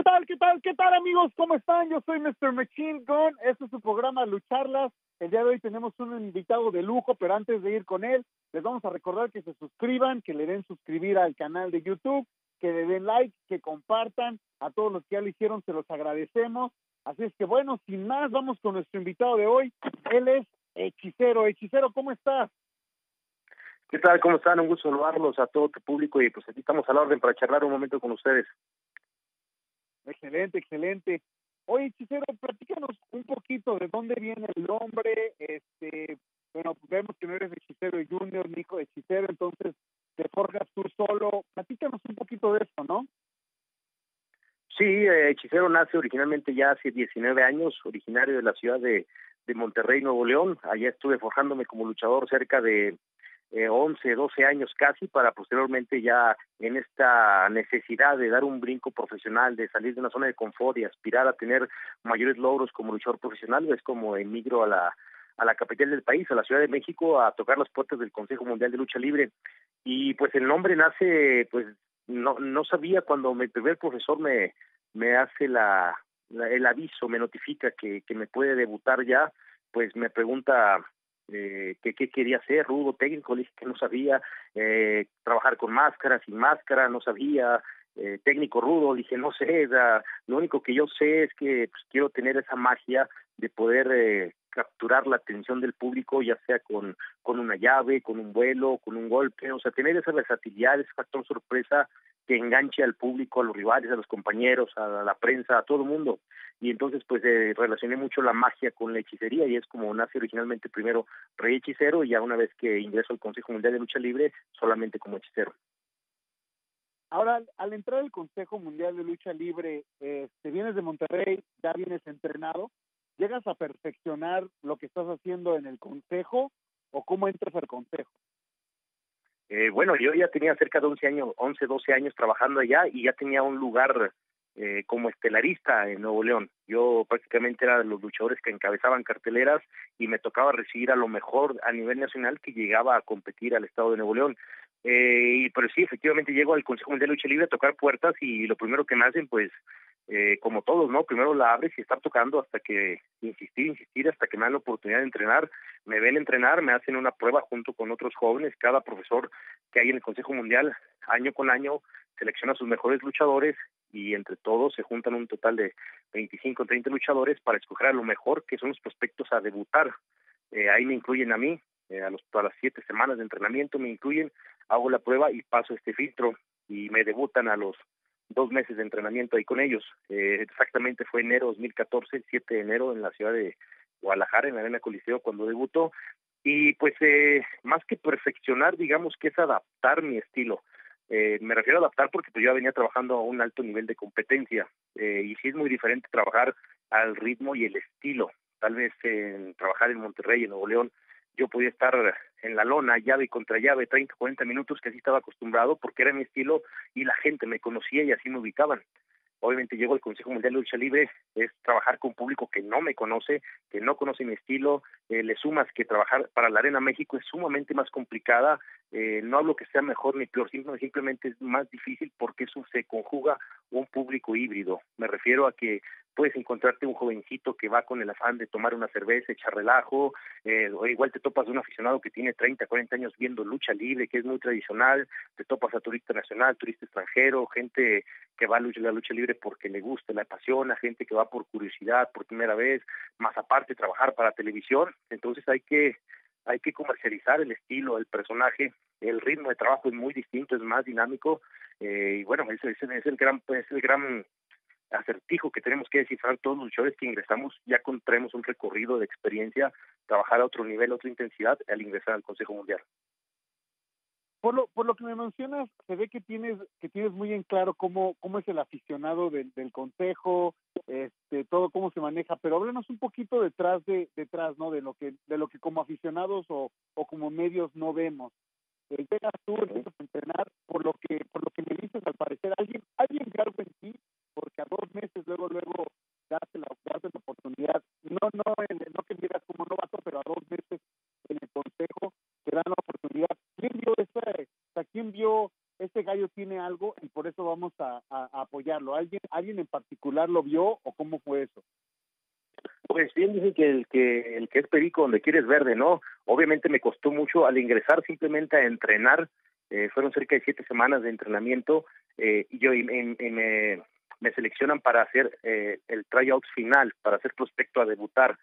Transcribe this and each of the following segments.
¿Qué tal, qué tal, qué tal amigos? ¿Cómo están? Yo soy Mr. Machine Gun. Este es su programa Lucharlas. El día de hoy tenemos un invitado de lujo, pero antes de ir con él, les vamos a recordar que se suscriban, que le den suscribir al canal de YouTube, que le den like, que compartan. A todos los que ya lo hicieron, se los agradecemos. Así es que bueno, sin más, vamos con nuestro invitado de hoy. Él es Hechicero. Hechicero, ¿cómo estás? ¿Qué tal? ¿Cómo están? Un gusto saludarlos a todo tu público y pues aquí estamos a la orden para charlar un momento con ustedes. Excelente, excelente. Oye, hechicero, platícanos un poquito de dónde viene el nombre. Este, bueno, vemos que no eres hechicero junior, ni hijo de hechicero, entonces te forjas tú solo. Platícanos un poquito de eso, ¿no? Sí, eh, Hechicero nace originalmente ya hace 19 años, originario de la ciudad de, de Monterrey, Nuevo León. Allá estuve forjándome como luchador cerca de eh, 11, 12 años casi, para posteriormente ya en esta necesidad de dar un brinco profesional, de salir de una zona de confort y aspirar a tener mayores logros como luchador profesional, es como emigro a la a la capital del país, a la Ciudad de México, a tocar las puertas del Consejo Mundial de Lucha Libre. Y pues el nombre nace, pues no, no sabía cuando mi primer profesor me, me hace la, la el aviso, me notifica que, que me puede debutar ya, pues me pregunta eh, que qué quería hacer, rudo, técnico, dije que no sabía, eh, trabajar con máscara, sin máscara, no sabía, eh, técnico rudo, dije no sé, da, lo único que yo sé es que pues, quiero tener esa magia de poder eh, capturar la atención del público, ya sea con, con una llave, con un vuelo, con un golpe, o sea, tener esa versatilidad, ese factor sorpresa que enganche al público, a los rivales, a los compañeros, a la prensa, a todo el mundo. Y entonces, pues, eh, relacioné mucho la magia con la hechicería y es como nace originalmente primero Rey Hechicero y ya una vez que ingreso al Consejo Mundial de Lucha Libre, solamente como hechicero. Ahora, al entrar al Consejo Mundial de Lucha Libre, eh, te vienes de Monterrey, ya vienes entrenado, ¿llegas a perfeccionar lo que estás haciendo en el Consejo o cómo entras al Consejo? Eh, bueno, yo ya tenía cerca de 11 años, 11, 12 años trabajando allá y ya tenía un lugar eh, como estelarista en Nuevo León. Yo prácticamente era de los luchadores que encabezaban carteleras y me tocaba recibir a lo mejor a nivel nacional que llegaba a competir al estado de Nuevo León. Eh, pero sí, efectivamente llego al Consejo Mundial de Lucha Libre a tocar puertas y lo primero que me hacen, pues, eh, como todos, ¿no? Primero la abres y estar tocando hasta que, insistir, insistir, hasta que me la oportunidad de entrenar. Me ven entrenar, me hacen una prueba junto con otros jóvenes. Cada profesor que hay en el Consejo Mundial, año con año, selecciona sus mejores luchadores y entre todos se juntan un total de 25 o 30 luchadores para escoger a lo mejor que son los prospectos a debutar. Eh, ahí me incluyen a mí, eh, a, los, a las siete semanas de entrenamiento me incluyen, hago la prueba y paso este filtro y me debutan a los dos meses de entrenamiento ahí con ellos. Eh, exactamente fue enero 2014, el 7 de enero en la ciudad de Guadalajara, en la Arena Coliseo, cuando debutó. Y pues eh, más que perfeccionar, digamos que es adaptar mi estilo. Eh, me refiero a adaptar porque pues, yo venía trabajando a un alto nivel de competencia eh, y sí es muy diferente trabajar al ritmo y el estilo. Tal vez en trabajar en Monterrey, en Nuevo León, yo podía estar en la lona, llave contra llave, 30, 40 minutos, que así estaba acostumbrado porque era mi estilo y la gente me conocía y así me ubicaban. Obviamente llego al Consejo Mundial de Lucha Libre, es trabajar con público que no me conoce, que no conoce mi estilo, eh, le sumas que trabajar para la Arena México es sumamente más complicada, eh, no hablo que sea mejor ni peor, simplemente es más difícil porque eso se conjuga un público híbrido. Me refiero a que puedes encontrarte un jovencito que va con el afán de tomar una cerveza, echar relajo, eh, o igual te topas un aficionado que tiene 30, 40 años viendo lucha libre, que es muy tradicional, te topas a turista nacional, turista extranjero, gente que va a la lucha libre porque le gusta, le apasiona, gente que va por curiosidad, por primera vez, más aparte trabajar para televisión, entonces hay que hay que comercializar el estilo, el personaje, el ritmo de trabajo es muy distinto, es más dinámico, eh, y bueno, ese, ese es el gran, pues, el gran acertijo que tenemos que descifrar todos los luchadores que ingresamos, ya con, traemos un recorrido de experiencia, trabajar a otro nivel, a otra intensidad al ingresar al Consejo Mundial. Por lo, por lo que me mencionas, se ve que tienes que tienes muy en claro cómo cómo es el aficionado del, del consejo, este, todo cómo se maneja, pero háblanos un poquito detrás de detrás, ¿no? De lo que de lo que como aficionados o, o como medios no vemos. Eh, llegas tú, a entrenar, por lo que por lo que me dices, al parecer alguien alguien algo en ti, porque a dos meses luego luego darte la, darte la oportunidad, no no no que llegas como novato, pero a dos meses en el consejo te dan la oportunidad. ¿Quién vio ese, o sea, quién vio este gallo tiene algo y por eso vamos a, a, a apoyarlo? ¿Alguien alguien en particular lo vio o cómo fue eso? Pues bien dicen que el que el que es perico donde quieres verde, ¿no? Obviamente me costó mucho al ingresar simplemente a entrenar, eh, fueron cerca de siete semanas de entrenamiento eh, y yo y, y, y me, me seleccionan para hacer eh, el tryout final, para ser prospecto a debutar.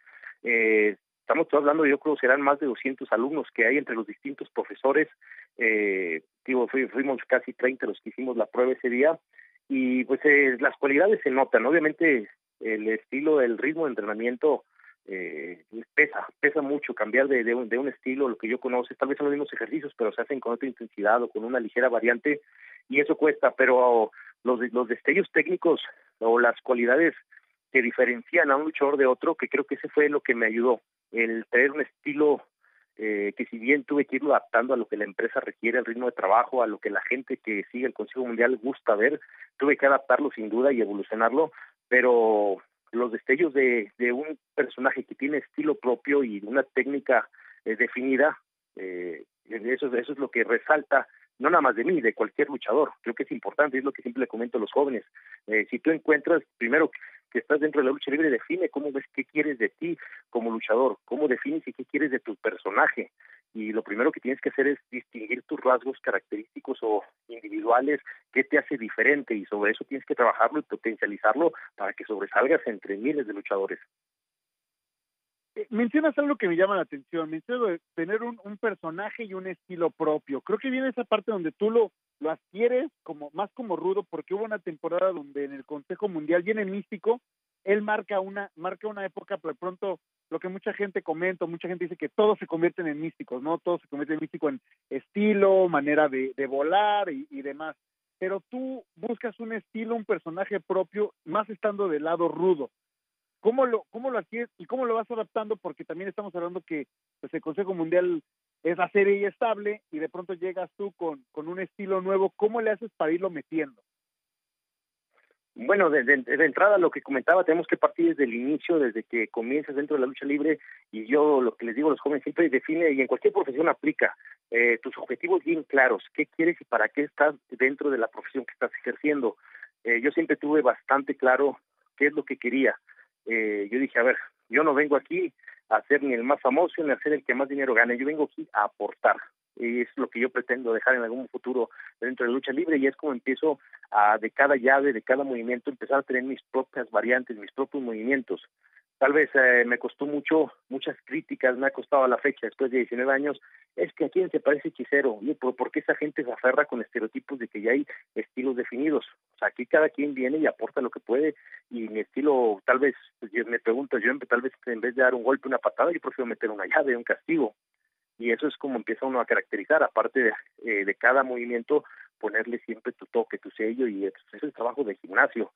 Eh, estamos hablando, yo creo, serán más de 200 alumnos que hay entre los distintos profesores. Eh, digo, fuimos casi 30 los que hicimos la prueba ese día y pues eh, las cualidades se notan. Obviamente el estilo, el ritmo de entrenamiento eh, pesa, pesa mucho cambiar de, de, un, de un estilo, lo que yo conozco, tal vez son los mismos ejercicios, pero se hacen con otra intensidad o con una ligera variante y eso cuesta, pero los, los destellos técnicos o las cualidades que diferencian a un luchador de otro, que creo que ese fue lo que me ayudó, el tener un estilo eh, que si bien tuve que irlo adaptando a lo que la empresa requiere, al ritmo de trabajo, a lo que la gente que sigue el Consejo Mundial gusta ver, tuve que adaptarlo sin duda y evolucionarlo, pero los destellos de, de un personaje que tiene estilo propio y una técnica eh, definida, eh, eso, eso es lo que resalta no nada más de mí, de cualquier luchador. Creo que es importante, es lo que siempre le comento a los jóvenes. Eh, si tú encuentras, primero que estás dentro de la lucha libre, define cómo ves qué quieres de ti como luchador, cómo defines y qué quieres de tu personaje. Y lo primero que tienes que hacer es distinguir tus rasgos característicos o individuales, qué te hace diferente y sobre eso tienes que trabajarlo y potencializarlo para que sobresalgas entre miles de luchadores mencionas algo que me llama la atención, mencionas tener un, un, personaje y un estilo propio. Creo que viene esa parte donde tú lo, lo adquieres como más como rudo, porque hubo una temporada donde en el Consejo Mundial viene místico, él marca una, marca una época, pero pronto lo que mucha gente comenta, mucha gente dice que todos se convierten en místicos, ¿no? Todos se convierten en místico en estilo, manera de, de volar y, y demás. Pero tú buscas un estilo, un personaje propio, más estando del lado rudo ¿Cómo lo, cómo lo hacías y cómo lo vas adaptando? Porque también estamos hablando que pues, el Consejo Mundial es la serie y estable y de pronto llegas tú con, con un estilo nuevo. ¿Cómo le haces para irlo metiendo? Bueno, de, de, entrada lo que comentaba, tenemos que partir desde el inicio, desde que comienzas dentro de la lucha libre y yo lo que les digo a los jóvenes siempre define y en cualquier profesión aplica eh, tus objetivos bien claros, qué quieres y para qué estás dentro de la profesión que estás ejerciendo. Eh, yo siempre tuve bastante claro qué es lo que quería, eh, yo dije, a ver, yo no vengo aquí a ser ni el más famoso ni a ser el que más dinero gane, yo vengo aquí a aportar. Y es lo que yo pretendo dejar en algún futuro dentro de la lucha libre y es como empiezo a de cada llave, de cada movimiento, empezar a tener mis propias variantes, mis propios movimientos tal vez eh, me costó mucho, muchas críticas, me ha costado a la fecha, después de 19 años, es que a quién se parece hechicero, y por, por qué esa gente se aferra con estereotipos de que ya hay estilos definidos. O sea, aquí cada quien viene y aporta lo que puede, y mi estilo, tal vez, pues, yo me pregunto, yo tal vez en vez de dar un golpe, una patada, yo prefiero meter una llave, un castigo. Y eso es como empieza uno a caracterizar, aparte de, eh, de cada movimiento, ponerle siempre tu toque, tu sello, y eso es el trabajo de gimnasio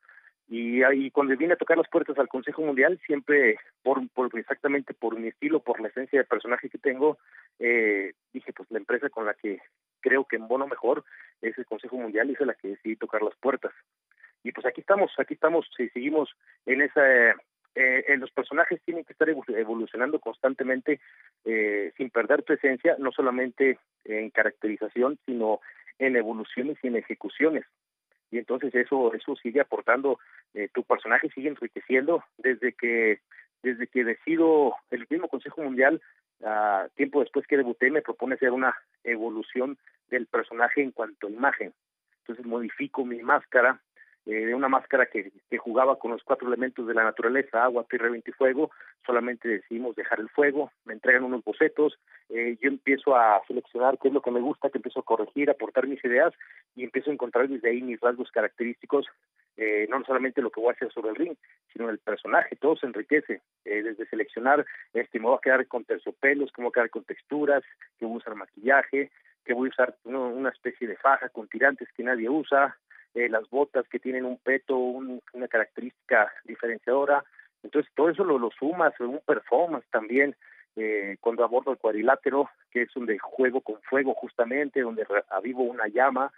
y ahí cuando vine a tocar las puertas al Consejo Mundial siempre por, por exactamente por mi estilo por la esencia de personaje que tengo eh, dije pues la empresa con la que creo que en bono mejor es el Consejo Mundial y es la que decidí tocar las puertas. Y pues aquí estamos aquí estamos y seguimos en esa eh, en los personajes tienen que estar evolucionando constantemente eh, sin perder tu esencia no solamente en caracterización sino en evoluciones y en ejecuciones y entonces eso eso sigue aportando eh, tu personaje sigue enriqueciendo desde que desde que decido el mismo Consejo Mundial uh, tiempo después que debuté me propone hacer una evolución del personaje en cuanto a imagen. Entonces modifico mi máscara de una máscara que, jugaba con los cuatro elementos de la naturaleza, agua, tierra, viento y fuego, solamente decidimos dejar el fuego, me entregan unos bocetos, eh, yo empiezo a seleccionar qué es lo que me gusta, que empiezo a corregir, aportar mis ideas y empiezo a encontrar desde ahí mis rasgos característicos, eh, no solamente lo que voy a hacer sobre el ring, sino el personaje, todo se enriquece, eh, desde seleccionar, este, me voy a quedar con terciopelos, cómo voy a quedar con texturas, que voy a usar maquillaje, que voy a usar una especie de faja con tirantes que nadie usa, eh, las botas que tienen un peto, un, una característica diferenciadora. Entonces todo eso lo, lo sumas, un performance también, eh, cuando abordo el cuadrilátero, que es donde juego con fuego justamente, donde avivo una llama,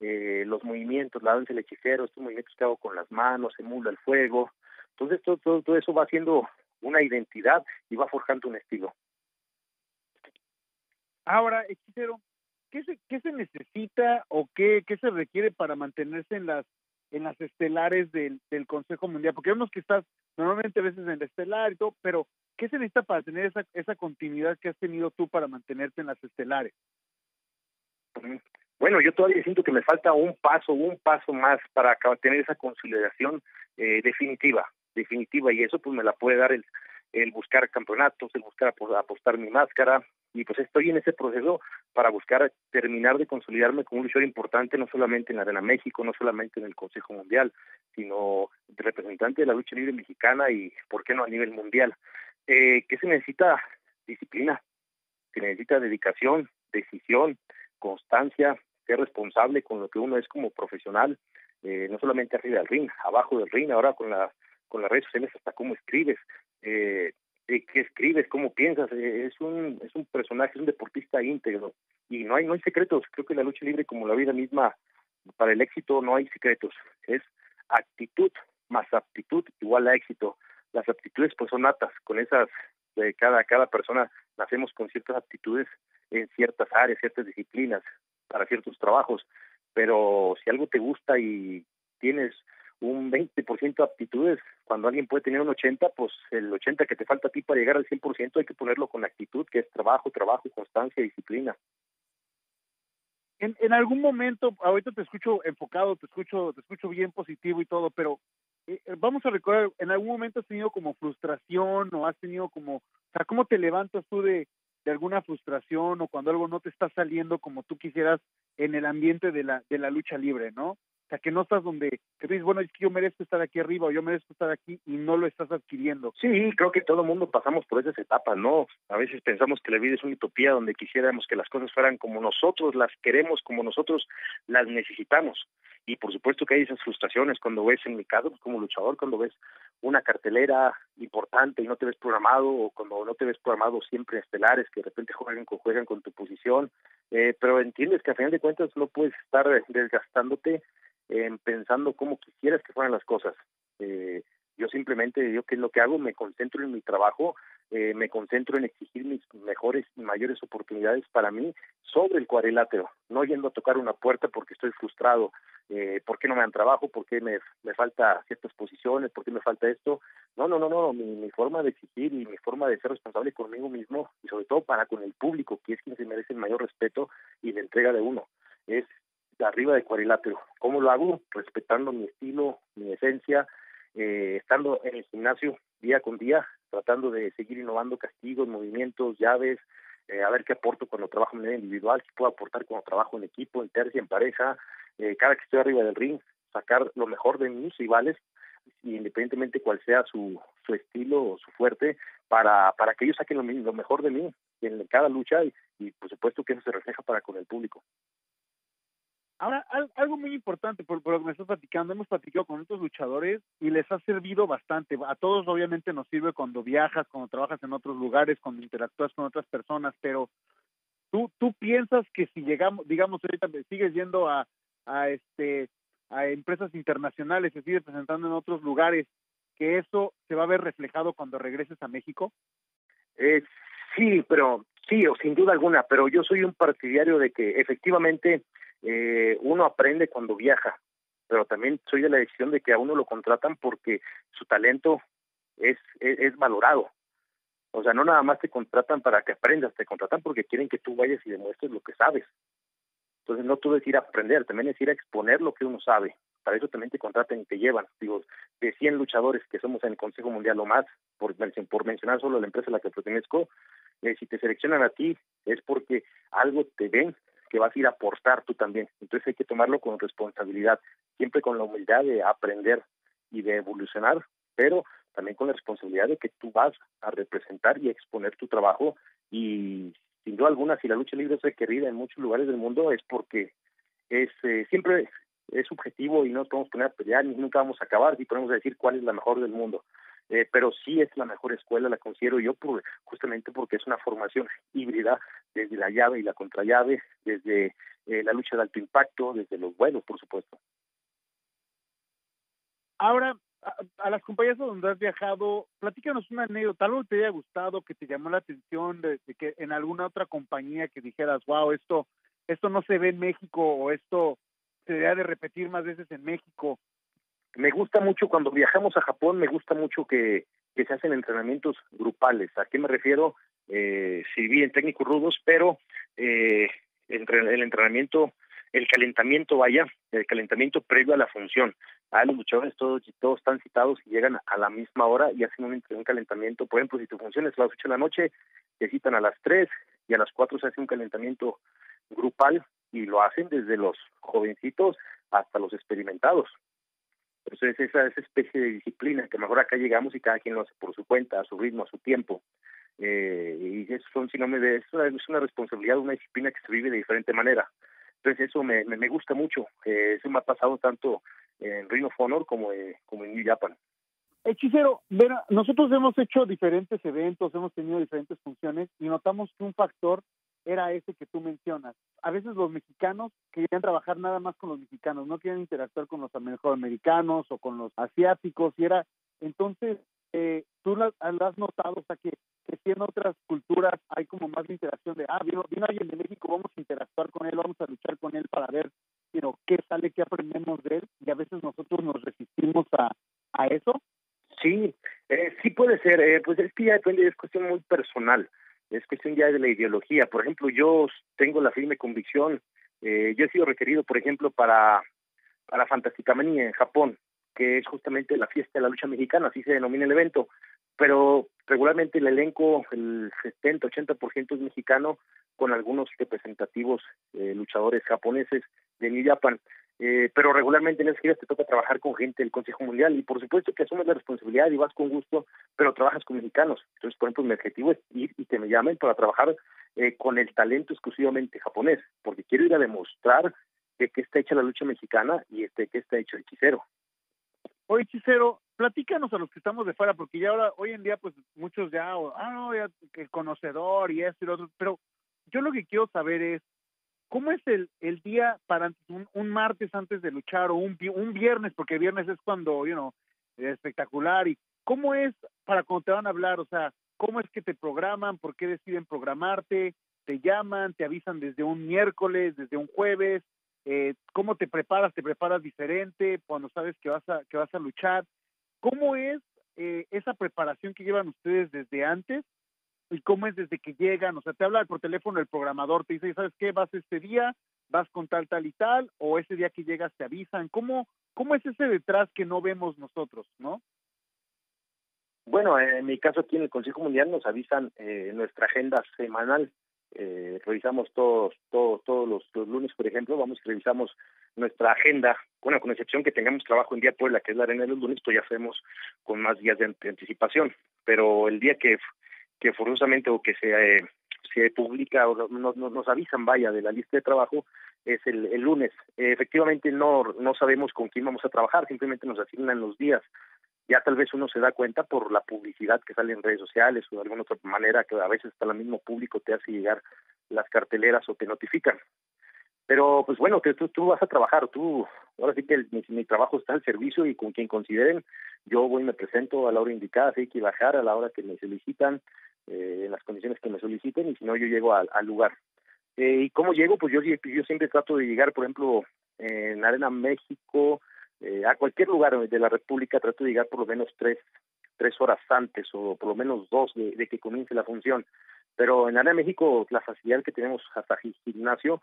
eh, los movimientos, la danza del hechicero, estos movimientos que hago con las manos, emula el fuego. Entonces todo, todo, todo eso va haciendo una identidad y va forjando un estilo. Ahora, hechicero, ¿qué se, necesita o qué, se requiere para mantenerse en las en las estelares del, Consejo Mundial? Porque vemos que estás normalmente a veces en el estelar y todo, pero ¿qué se necesita para tener esa, esa continuidad que has tenido tú para mantenerte en las estelares? Bueno, yo todavía siento que me falta un paso, un paso más para tener esa consolidación eh, definitiva, definitiva, y eso pues me la puede dar el, el buscar campeonatos, el buscar apostar mi máscara, y pues estoy en ese proceso para buscar terminar de consolidarme como un luchador importante no solamente en la Arena México, no solamente en el Consejo Mundial, sino representante de la lucha libre mexicana y, ¿por qué no, a nivel mundial? Eh, ¿Qué se necesita? Disciplina, se necesita dedicación, decisión, constancia, ser responsable con lo que uno es como profesional, eh, no solamente arriba del ring, abajo del ring, ahora con la con las redes sociales hasta cómo escribes, eh, qué escribes, cómo piensas, eh, es un es un personaje, es un deportista íntegro. Y no hay no hay secretos, creo que la lucha libre como la vida misma para el éxito no hay secretos, es actitud más aptitud igual a éxito. Las aptitudes pues son natas, con esas de cada cada persona nacemos con ciertas aptitudes en ciertas áreas, ciertas disciplinas para ciertos trabajos, pero si algo te gusta y tienes un 20% de aptitudes, cuando alguien puede tener un 80, pues el 80 que te falta a ti para llegar al 100% hay que ponerlo con actitud, que es trabajo, trabajo, constancia, disciplina. En, en algún momento, ahorita te escucho enfocado, te escucho, te escucho bien positivo y todo, pero eh, vamos a recordar, en algún momento has tenido como frustración o has tenido como, o sea, ¿cómo te levantas tú de, de alguna frustración o cuando algo no te está saliendo como tú quisieras en el ambiente de la, de la lucha libre, ¿no? Sea, que no estás donde que dices, bueno, es que yo merezco estar aquí arriba o yo merezco estar aquí y no lo estás adquiriendo. Sí, creo que todo el mundo pasamos por esas etapas, ¿no? A veces pensamos que la vida es una utopía donde quisiéramos que las cosas fueran como nosotros las queremos, como nosotros las necesitamos. Y por supuesto que hay esas frustraciones cuando ves, en mi caso, pues, como luchador, cuando ves una cartelera importante y no te ves programado, o cuando no te ves programado siempre estelares que de repente juegan con, juegan con tu posición, eh, pero entiendes que a final de cuentas no puedes estar desgastándote eh, pensando cómo quisieras que fueran las cosas. Eh, yo simplemente, yo qué es lo que hago, me concentro en mi trabajo, eh, me concentro en exigir mis mejores y mayores oportunidades para mí sobre el cuadrilátero, no yendo a tocar una puerta porque estoy frustrado, eh, por qué no me dan trabajo, por qué me, me falta ciertas posiciones, por qué me falta esto. No, no, no, no, mi, mi forma de exigir y mi forma de ser responsable conmigo mismo y sobre todo para con el público, que es quien se merece el mayor respeto y la entrega de uno, es arriba de cuadrilátero. ¿Cómo lo hago? Respetando mi estilo, mi esencia, eh, estando en el gimnasio día con día, tratando de seguir innovando castigos, movimientos, llaves, eh, a ver qué aporto cuando trabajo en manera individual, qué puedo aportar cuando trabajo en equipo, en tercia, en pareja, eh, cada que estoy arriba del ring, sacar lo mejor de mis rivales, independientemente cuál sea su, su estilo o su fuerte, para, para que ellos saquen lo, lo mejor de mí en cada lucha y, y por supuesto que eso se refleja para con el público. Ahora, algo muy importante, por, lo que me estás platicando, hemos platicado con otros luchadores y les ha servido bastante. A todos obviamente nos sirve cuando viajas, cuando trabajas en otros lugares, cuando interactúas con otras personas, pero tú, tú piensas que si llegamos, digamos, ahorita sigues yendo a, a, este, a empresas internacionales, se sigues presentando en otros lugares, que eso se va a ver reflejado cuando regreses a México? Eh, sí, pero sí, o sin duda alguna, pero yo soy un partidario de que efectivamente eh, uno aprende cuando viaja, pero también soy de la decisión de que a uno lo contratan porque su talento es, es, valorado. O sea, no nada más te contratan para que aprendas, te contratan porque quieren que tú vayas y demuestres lo que sabes. Entonces no todo es ir a aprender, también es ir a exponer lo que uno sabe. Para eso también te contratan y te llevan. Digo, de 100 luchadores que somos en el Consejo Mundial o más, por, por mencionar solo la empresa a la que pertenezco, eh, si te seleccionan a ti es porque algo te ven que vas a ir a aportar tú también. Entonces hay que tomarlo con responsabilidad, siempre con la humildad de aprender y de evolucionar, pero también con la responsabilidad de que tú vas a representar y exponer tu trabajo y sin duda alguna si la lucha libre es requerida en muchos lugares del mundo es porque es eh, siempre es subjetivo y no podemos poner a pelear ni nunca vamos a acabar si podemos decir cuál es la mejor del mundo eh, pero sí es la mejor escuela, la considero yo por, justamente porque es una formación híbrida desde la llave y la contrallave, desde eh, la lucha de alto impacto, desde los vuelos, por supuesto. Ahora, a, las compañías donde has viajado, platícanos una anécdota, algo que te haya gustado, que te llamó la atención, de, que en alguna otra compañía que dijeras, wow, esto, esto no se ve en México o esto se debe de repetir más veces en México me gusta mucho cuando viajamos a Japón, me gusta mucho que, se hacen entrenamientos grupales. ¿A qué me refiero? Eh, sí, bien técnicos rudos, pero eh, el entrenamiento, el calentamiento, vaya, el calentamiento previo a la función. A los luchadores todos, todos están citados y llegan a la misma hora y hacen un, un calentamiento. Por ejemplo, si tu función es a las 8 de la noche, te citan a las 3 y a las 4 se hace un calentamiento grupal y lo hacen desde los jovencitos hasta los experimentados. Entonces, esa, esa especie de disciplina que mejor acá llegamos y cada quien lo hace por su cuenta, a su ritmo, a su tiempo. Eh, y eso son, si no me es una, es una responsabilidad, una disciplina que se vive de diferente manera. Entonces, eso me, me, gusta mucho. Eh, eso me ha pasado tanto en Ring of Honor como, eh, como en New Japan. Hechicero, verá, nosotros hemos hecho diferentes eventos, hemos tenido diferentes funciones y notamos que un factor era ese que tú mencionas. A veces los mexicanos querían trabajar nada más con los mexicanos, no quieren interactuar con los americanos o con los asiáticos, y era, entonces, eh, tú lo, has notado, o sea, que, que si en otras culturas hay como más interacción de, ah, vino, vino alguien de México, vamos a interactuar con él, vamos a luchar con él para ver, qué sale, qué aprendemos de él, y a veces nosotros nos resistimos a, a eso. Sí, eh, sí puede ser, eh, pues es que ya depende, es cuestión muy personal es cuestión ya de la ideología. Por ejemplo, yo tengo la firme convicción, eh, yo he sido requerido, por ejemplo, para, para Fantástica Manía en Japón, que es justamente la fiesta de la lucha mexicana, así se denomina el evento, pero regularmente el elenco, el 70-80% es mexicano, con algunos representativos eh, luchadores japoneses de New Japan. Eh, pero regularmente en esas giras te toca trabajar con gente del Consejo Mundial y por supuesto que asumes la responsabilidad y vas con gusto, pero trabajas con mexicanos. Entonces, por ejemplo, mi objetivo es ir y que me llamen para trabajar eh, con el talento exclusivamente japonés, porque quiero ir a demostrar de qué está hecha la lucha mexicana y este qué está hecho el hechicero. Oye, hechicero, platícanos a los que estamos de fuera, porque ya ahora, hoy en día, pues muchos ya, ah, no, ya, el conocedor y esto y lo otro, pero yo lo que quiero saber es, ¿Cómo es el, el día para un, un, martes antes de luchar o un, un viernes, porque viernes es cuando, you know, es espectacular? ¿Y cómo es para cuando te van a hablar? O sea, ¿cómo es que te programan? ¿Por qué deciden programarte? ¿Te llaman? ¿Te avisan desde un miércoles, desde un jueves? Eh, ¿Cómo te preparas? ¿Te preparas diferente cuando sabes que vas a, que vas a luchar? ¿Cómo es eh, esa preparación que llevan ustedes desde antes y cómo es desde que llegan, o sea, te habla por teléfono el programador, te dice, ¿sabes qué? Vas este día, vas con tal, tal y tal, o ese día que llegas te avisan, ¿cómo, cómo es ese detrás que no vemos nosotros, no? Bueno, en mi caso aquí en el Consejo Mundial nos avisan eh, nuestra agenda semanal, eh, revisamos todos, todos, todos los, lunes, por ejemplo, vamos y revisamos nuestra agenda, bueno, con excepción que tengamos trabajo en día Puebla, que es la arena de los lunes, pues ya hacemos con más días de anticipación, pero el día que que forzosamente o que se, eh, se publica o nos, nos, avisan, vaya, de la lista de trabajo, es el, el lunes. efectivamente no, no sabemos con quién vamos a trabajar, simplemente nos asignan los días. Ya tal vez uno se da cuenta por la publicidad que sale en redes sociales o de alguna otra manera que a veces hasta el mismo público te hace llegar las carteleras o te notifican. Pero pues bueno, que tú, tú vas a trabajar, tú, ahora sí que mi, trabajo está al servicio y con quien consideren, yo voy y me presento a la hora indicada, si hay que bajar a la hora que me solicitan, eh, en las condiciones que me soliciten y si no yo llego al, lugar. Eh, ¿Y cómo llego? Pues yo, yo siempre trato de llegar, por ejemplo, en Arena México, eh, a cualquier lugar de la República, trato de llegar por lo menos tres, tres horas antes o por lo menos dos de, de que comience la función. Pero en Arena México la facilidad que tenemos hasta gimnasio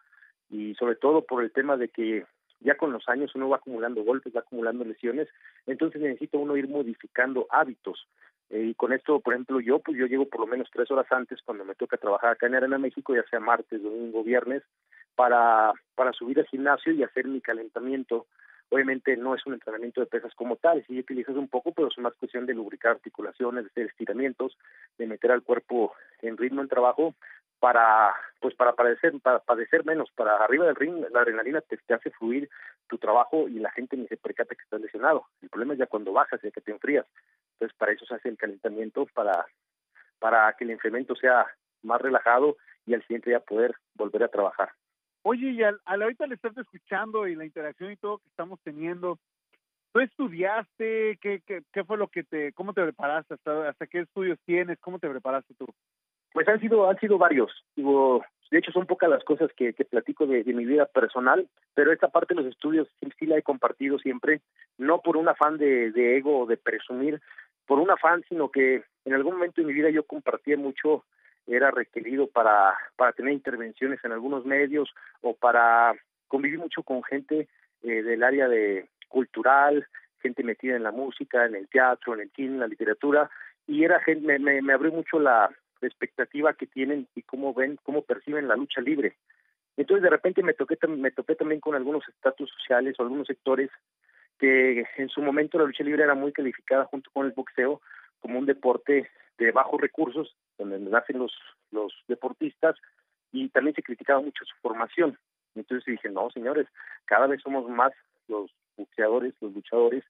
y sobre todo por el tema de que ya con los años uno va acumulando golpes, va acumulando lesiones, entonces necesita uno ir modificando hábitos. Eh, y con esto, por ejemplo, yo pues yo llego por lo menos tres horas antes cuando me toca trabajar acá en Arena México, ya sea martes, domingo, viernes, para, para subir al gimnasio y hacer mi calentamiento. Obviamente no es un entrenamiento de pesas como tal, sí utilizas un poco, pero es más cuestión de lubricar articulaciones, de hacer estiramientos, de meter al cuerpo en ritmo en trabajo para pues para padecer para padecer menos para arriba del ring la adrenalina te, te, hace fluir tu trabajo y la gente ni se percata que estás lesionado el problema es ya cuando bajas y que te enfrías entonces para eso se hace el calentamiento para para que el enfriamiento sea más relajado y al siguiente día poder volver a trabajar oye y al, al ahorita le estás escuchando y la interacción y todo que estamos teniendo ¿Tú estudiaste? ¿Qué, qué, qué fue lo que te, cómo te preparaste? Hasta, ¿Hasta qué estudios tienes? ¿Cómo te preparaste tú? Pues han sido, han sido varios. Digo, de hecho son pocas las cosas que, que platico de, de, mi vida personal, pero esta parte de los estudios sí, sí, la he compartido siempre, no por un afán de, de ego o de presumir, por un afán, sino que en algún momento de mi vida yo compartía mucho, era requerido para, para tener intervenciones en algunos medios o para convivir mucho con gente eh, del área de cultural, gente metida en la música, en el teatro, en el cine, en la literatura, y era gente, me, me, abrió mucho la, la expectativa que tienen y cómo ven, cómo perciben la lucha libre. Entonces de repente me toqué, me topé también con algunos estatus sociales o algunos sectores que en su momento la lucha libre era muy calificada junto con el boxeo como un deporte de bajos recursos, donde nacen los, los deportistas, y también se criticaba mucho su formación. Entonces dije, no, señores, cada vez somos más los boxeadores, los luchadores,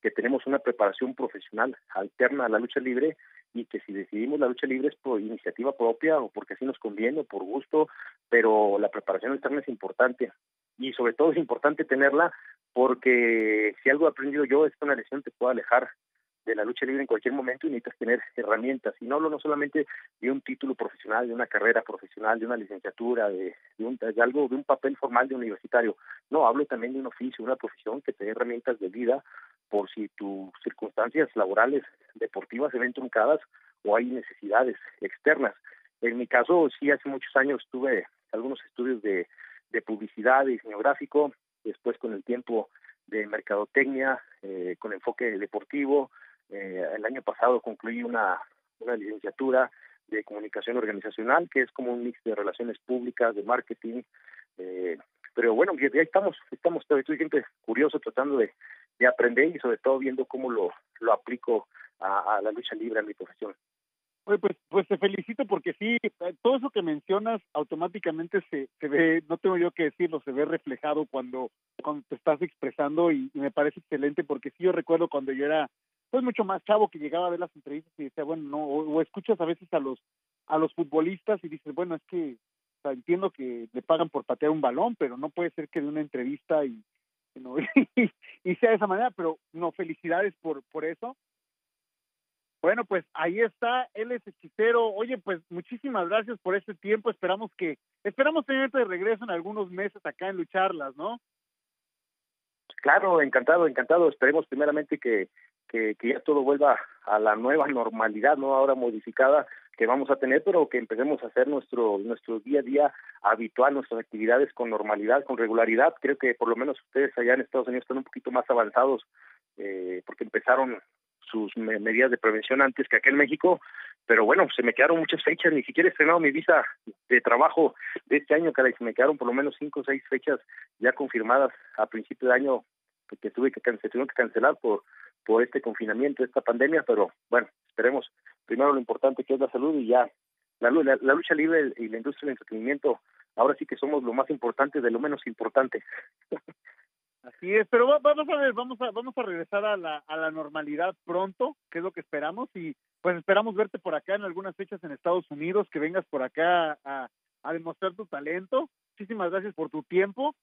que tenemos una preparación profesional alterna a la lucha libre y que si decidimos la lucha libre es por iniciativa propia o porque así nos conviene o por gusto, pero la preparación externa es importante y sobre todo es importante tenerla porque si algo he aprendido yo es que una lesión te puede alejar de la lucha libre en cualquier momento y necesitas tener herramientas. Y no hablo no solamente de un título profesional, de una carrera profesional, de una licenciatura, de, de, un, de algo, de un papel formal de universitario. No, hablo también de un oficio, una profesión que te dé herramientas de vida por si tus circunstancias laborales, deportivas se ven truncadas o hay necesidades externas. En mi caso, sí, hace muchos años tuve algunos estudios de, de publicidad, de diseño gráfico, después con el tiempo de mercadotecnia, eh, con enfoque deportivo, eh, el año pasado concluí una, una licenciatura de comunicación organizacional, que es como un mix de relaciones públicas, de marketing. Eh, pero bueno, ya, estamos, estamos, estoy siempre curioso tratando de, de, aprender y sobre todo viendo cómo lo, lo aplico a, a la lucha libre, a mi profesión. Oye, pues, pues te felicito porque sí, todo eso que mencionas automáticamente se, se ve, no tengo yo que decirlo, se ve reflejado cuando, cuando te estás expresando y, me parece excelente porque sí yo recuerdo cuando yo era pues mucho más chavo que llegaba a ver las entrevistas y decía, bueno, no, o, escuchas a veces a los a los futbolistas y dices, bueno, es que entiendo que le pagan por patear un balón, pero no puede ser que de una entrevista y, y, y sea de esa manera, pero no, felicidades por, por eso. Bueno, pues ahí está, él es hechicero. Oye, pues muchísimas gracias por este tiempo. Esperamos que, esperamos tenerte de regreso en algunos meses acá en Lucharlas, ¿no? Claro, encantado, encantado. Esperemos primeramente que, que, que ya todo vuelva a la nueva normalidad, no ahora modificada que vamos a tener, pero que empecemos a hacer nuestro nuestro día a día habitual, nuestras actividades con normalidad, con regularidad. Creo que por lo menos ustedes allá en Estados Unidos están un poquito más avanzados eh, porque empezaron sus me medidas de prevención antes que aquí en México, pero bueno, se me quedaron muchas fechas, ni siquiera he estrenado mi visa de trabajo de este año, caray, se me quedaron por lo menos cinco o seis fechas ya confirmadas a principio de año que tuve que se tuvieron que cancelar por por este confinamiento, esta pandemia, pero bueno, esperemos primero lo importante que es la salud y ya la, la, la lucha libre y la industria del entretenimiento, ahora sí que somos lo más importante de lo menos importante. Así es, pero vamos a ver, vamos a vamos a regresar a la a la normalidad pronto, que es lo que esperamos y pues esperamos verte por acá en algunas fechas en Estados Unidos, que vengas por acá a, a demostrar tu talento. Muchísimas gracias por tu tiempo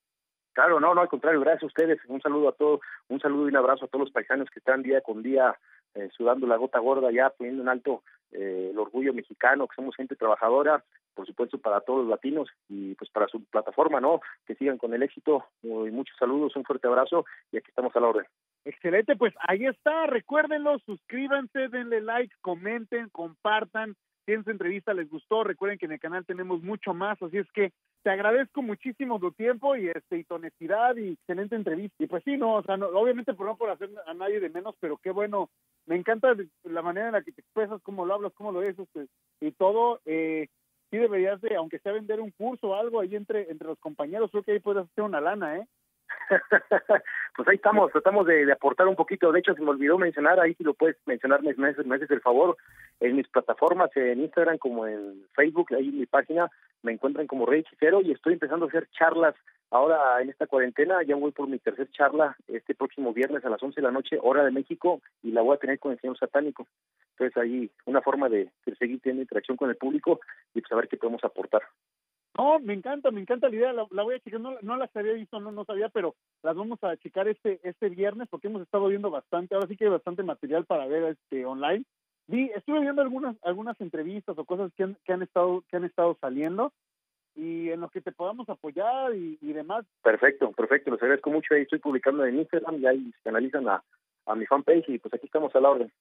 Claro, no, no, al contrario, gracias a ustedes. Un saludo a todos, un saludo y un abrazo a todos los paisanos que están día con día eh, sudando la gota gorda ya, poniendo en alto eh, el orgullo mexicano, que somos gente trabajadora, por supuesto para todos los latinos y pues para su plataforma, ¿no? Que sigan con el éxito. Muy, muchos saludos, un fuerte abrazo y aquí estamos a la orden. Excelente, pues ahí está, recuérdenlo, suscríbanse, denle like, comenten, compartan, si esta entrevista les gustó, recuerden que en el canal tenemos mucho más, así es que te agradezco muchísimo tu tiempo y este y tu honestidad y excelente entrevista. Y pues sí, no, o sea, no, obviamente por no por hacer a nadie de menos, pero qué bueno, me encanta la manera en la que te expresas, cómo lo hablas, cómo lo dices pues, y todo. Eh, sí deberías de, aunque sea vender un curso o algo ahí entre entre los compañeros, creo que ahí puedes hacer una lana, ¿eh? pues ahí estamos, tratamos de, aportar un poquito. De hecho, se me olvidó mencionar, ahí si lo puedes mencionar, me, me, me haces el favor, en mis plataformas, en Instagram como en Facebook, ahí en mi página, me encuentran como Rey Hechicero y estoy empezando a hacer charlas ahora en esta cuarentena. Ya voy por mi tercer charla este próximo viernes a las 11 de la noche, hora de México, y la voy a tener con el señor satánico. Entonces, ahí una forma de, seguir teniendo interacción con el público y pues, saber qué podemos aportar. No, me encanta, me encanta la idea, la, la voy a checar, no, no las había visto, no, no sabía, pero las vamos a checar este este viernes porque hemos estado viendo bastante, ahora sí que hay bastante material para ver este online. Vi, estuve viendo algunas algunas entrevistas o cosas que han, que han estado que han estado saliendo y en los que te podamos apoyar y, demás. Perfecto, perfecto, los agradezco mucho, ahí estoy publicando en Instagram y ahí se analizan a, a mi fanpage y pues aquí estamos a la orden.